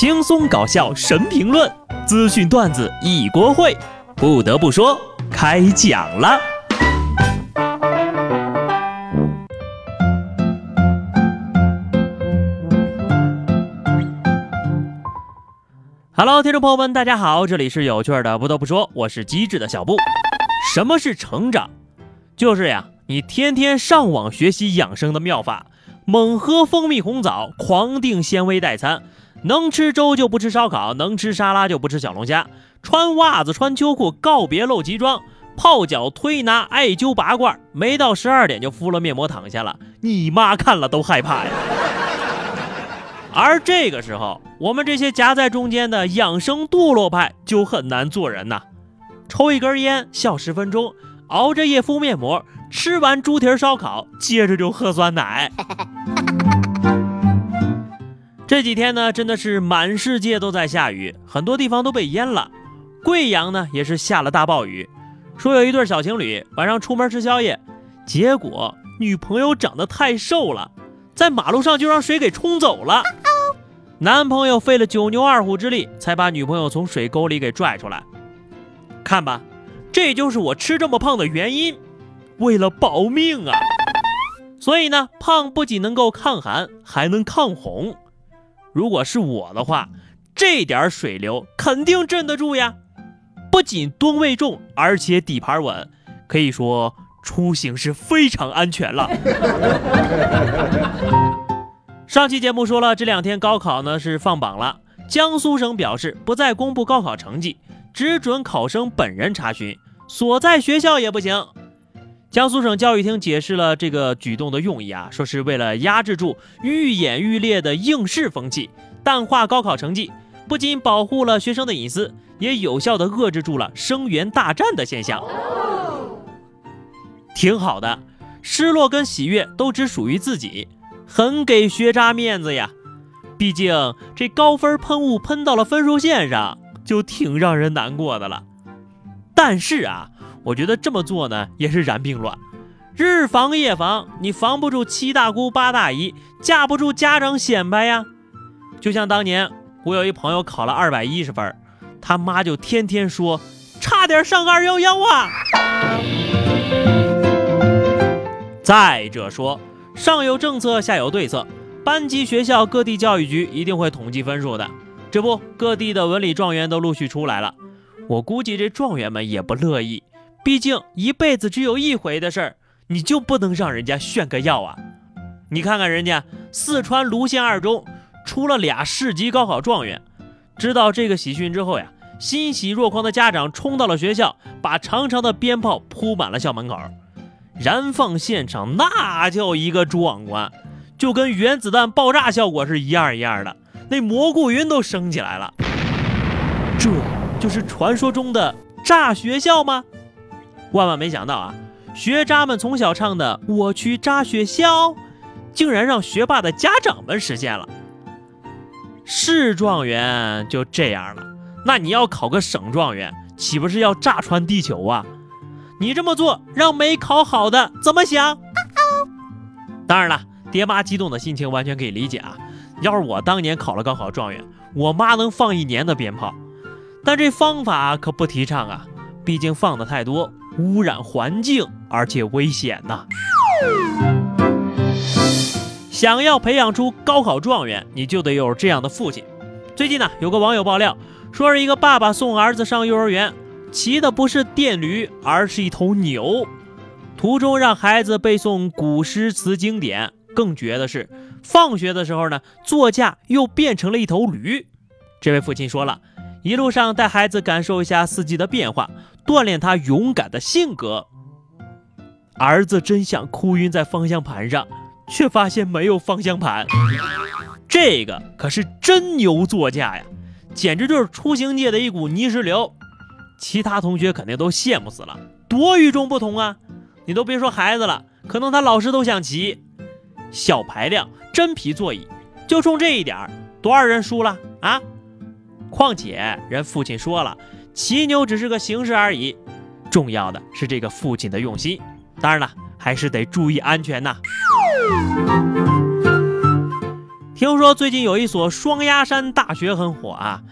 轻松搞笑神评论，资讯段子一锅烩。不得不说，开讲了。Hello，听众朋友们，大家好，这里是有趣的。不得不说，我是机智的小布。什么是成长？就是呀，你天天上网学习养生的妙法，猛喝蜂蜜红枣，狂订纤维代餐。能吃粥就不吃烧烤，能吃沙拉就不吃小龙虾。穿袜子穿秋裤，告别露脐装，泡脚推拿艾灸拔罐，没到十二点就敷了面膜躺下了，你妈看了都害怕呀。而这个时候，我们这些夹在中间的养生堕落派就很难做人呐。抽一根烟，笑十分钟，熬着夜敷面膜，吃完猪蹄烧烤，接着就喝酸奶。这几天呢，真的是满世界都在下雨，很多地方都被淹了。贵阳呢，也是下了大暴雨。说有一对小情侣晚上出门吃宵夜，结果女朋友长得太瘦了，在马路上就让水给冲走了。男朋友费了九牛二虎之力，才把女朋友从水沟里给拽出来。看吧，这就是我吃这么胖的原因，为了保命啊！所以呢，胖不仅能够抗寒，还能抗洪。如果是我的话，这点水流肯定镇得住呀！不仅吨位重，而且底盘稳，可以说出行是非常安全了。上期节目说了，这两天高考呢是放榜了，江苏省表示不再公布高考成绩，只准考生本人查询，所在学校也不行。江苏省教育厅解释了这个举动的用意啊，说是为了压制住愈演愈烈的应试风气，淡化高考成绩，不仅保护了学生的隐私，也有效的遏制住了生源大战的现象。挺好的，失落跟喜悦都只属于自己，很给学渣面子呀。毕竟这高分喷雾喷到了分数线上，就挺让人难过的了。但是啊。我觉得这么做呢，也是然并卵，日防夜防，你防不住七大姑八大姨，架不住家长显摆呀。就像当年我有一朋友考了二百一十分，他妈就天天说差点上二幺幺啊。再者说，上有政策，下有对策，班级、学校、各地教育局一定会统计分数的。这不，各地的文理状元都陆续出来了，我估计这状元们也不乐意。毕竟一辈子只有一回的事儿，你就不能让人家炫个耀啊？你看看人家四川泸县二中出了俩市级高考状元，知道这个喜讯之后呀，欣喜若狂的家长冲到了学校，把长长的鞭炮铺满了校门口，燃放现场那叫一个壮观，就跟原子弹爆炸效果是一样一样的，那蘑菇云都升起来了。这就是传说中的炸学校吗？万万没想到啊！学渣们从小唱的“我去炸学校”，竟然让学霸的家长们实现了。市状元就这样了，那你要考个省状元，岂不是要炸穿地球啊？你这么做，让没考好的怎么想？当然了，爹妈激动的心情完全可以理解啊！要是我当年考了高考状元，我妈能放一年的鞭炮。但这方法可不提倡啊，毕竟放的太多。污染环境，而且危险呐！想要培养出高考状元，你就得有这样的父亲。最近呢，有个网友爆料，说是一个爸爸送儿子上幼儿园，骑的不是电驴，而是一头牛。途中让孩子背诵古诗词经典，更绝的是，放学的时候呢，座驾又变成了一头驴。这位父亲说了。一路上带孩子感受一下四季的变化，锻炼他勇敢的性格。儿子真想哭晕在方向盘上，却发现没有方向盘。这个可是真牛座驾呀，简直就是出行界的一股泥石流。其他同学肯定都羡慕死了，多与众不同啊！你都别说孩子了，可能他老师都想骑。小排量真皮座椅，就冲这一点，多少人输了啊？况且人父亲说了，骑牛只是个形式而已，重要的是这个父亲的用心。当然了，还是得注意安全呐。听说最近有一所双鸭山大学很火啊！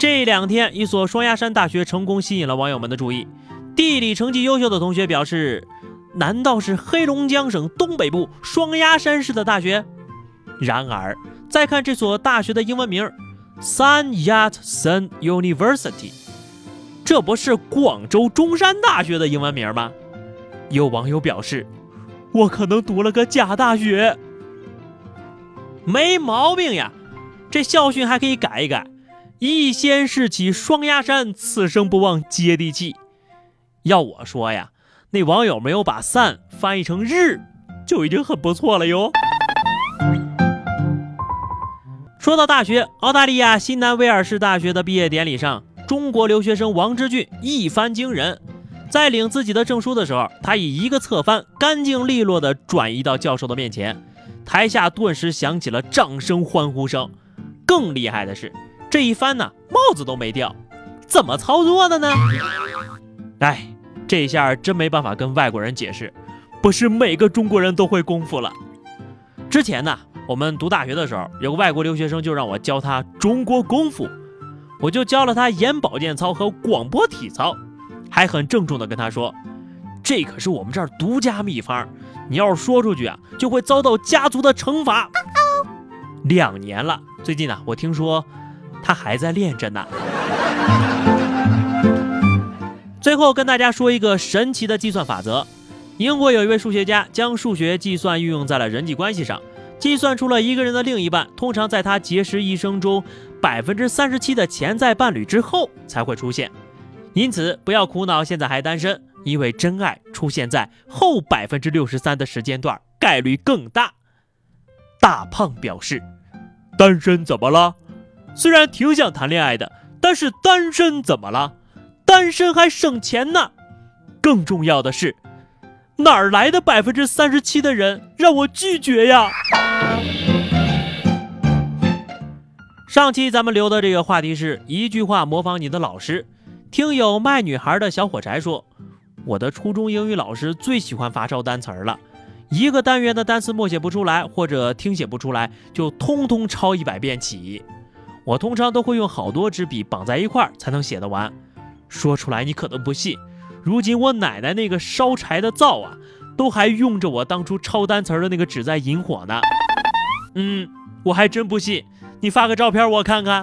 这两天，一所双鸭山大学成功吸引了网友们的注意。地理成绩优秀的同学表示：“难道是黑龙江省东北部双鸭山市的大学？”然而，再看这所大学的英文名，Sun Yat Sen University，这不是广州中山大学的英文名吗？有网友表示：“我可能读了个假大学。”没毛病呀，这校训还可以改一改：“一先士起双鸭山，此生不忘接地气。”要我说呀，那网友没有把 “sun” 翻译成“日”，就已经很不错了哟。说到大学，澳大利亚新南威尔士大学的毕业典礼上，中国留学生王之俊一番惊人。在领自己的证书的时候，他以一个侧翻，干净利落地转移到教授的面前。台下顿时响起了掌声欢呼声。更厉害的是，这一翻呢，帽子都没掉，怎么操作的呢？哎，这下真没办法跟外国人解释，不是每个中国人都会功夫了。之前呢，我们读大学的时候，有个外国留学生就让我教他中国功夫，我就教了他眼保健操和广播体操，还很郑重的跟他说，这可是我们这儿独家秘方。你要是说出去啊，就会遭到家族的惩罚。两年了，最近呢，我听说他还在练着呢。最后跟大家说一个神奇的计算法则：英国有一位数学家将数学计算运用在了人际关系上，计算出了一个人的另一半通常在他结识一生中百分之三十七的潜在伴侣之后才会出现。因此，不要苦恼现在还单身。因为真爱出现在后百分之六十三的时间段，概率更大。大胖表示：“单身怎么了？虽然挺想谈恋爱的，但是单身怎么了？单身还省钱呢。更重要的是，哪儿来的百分之三十七的人让我拒绝呀？”上期咱们留的这个话题是一句话模仿你的老师。听友卖女孩的小火柴说。我的初中英语老师最喜欢罚抄单词儿了，一个单元的单词默写不出来或者听写不出来，就通通抄一百遍起。我通常都会用好多支笔绑在一块儿才能写得完。说出来你可能不信，如今我奶奶那个烧柴的灶啊，都还用着我当初抄单词儿的那个纸在引火呢。嗯，我还真不信，你发个照片我看看。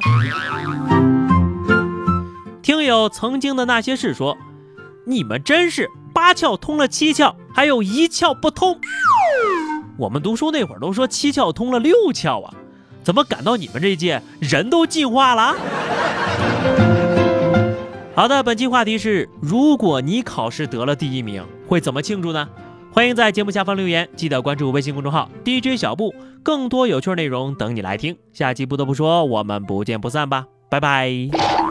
听友曾经的那些事说。你们真是八窍通了七窍，还有一窍不通。我们读书那会儿都说七窍通了六窍啊，怎么赶到你们这届人都进化了？好的，本期话题是：如果你考试得了第一名，会怎么庆祝呢？欢迎在节目下方留言，记得关注微信公众号 DJ 小布，更多有趣内容等你来听。下期不得不说，我们不见不散吧，拜拜。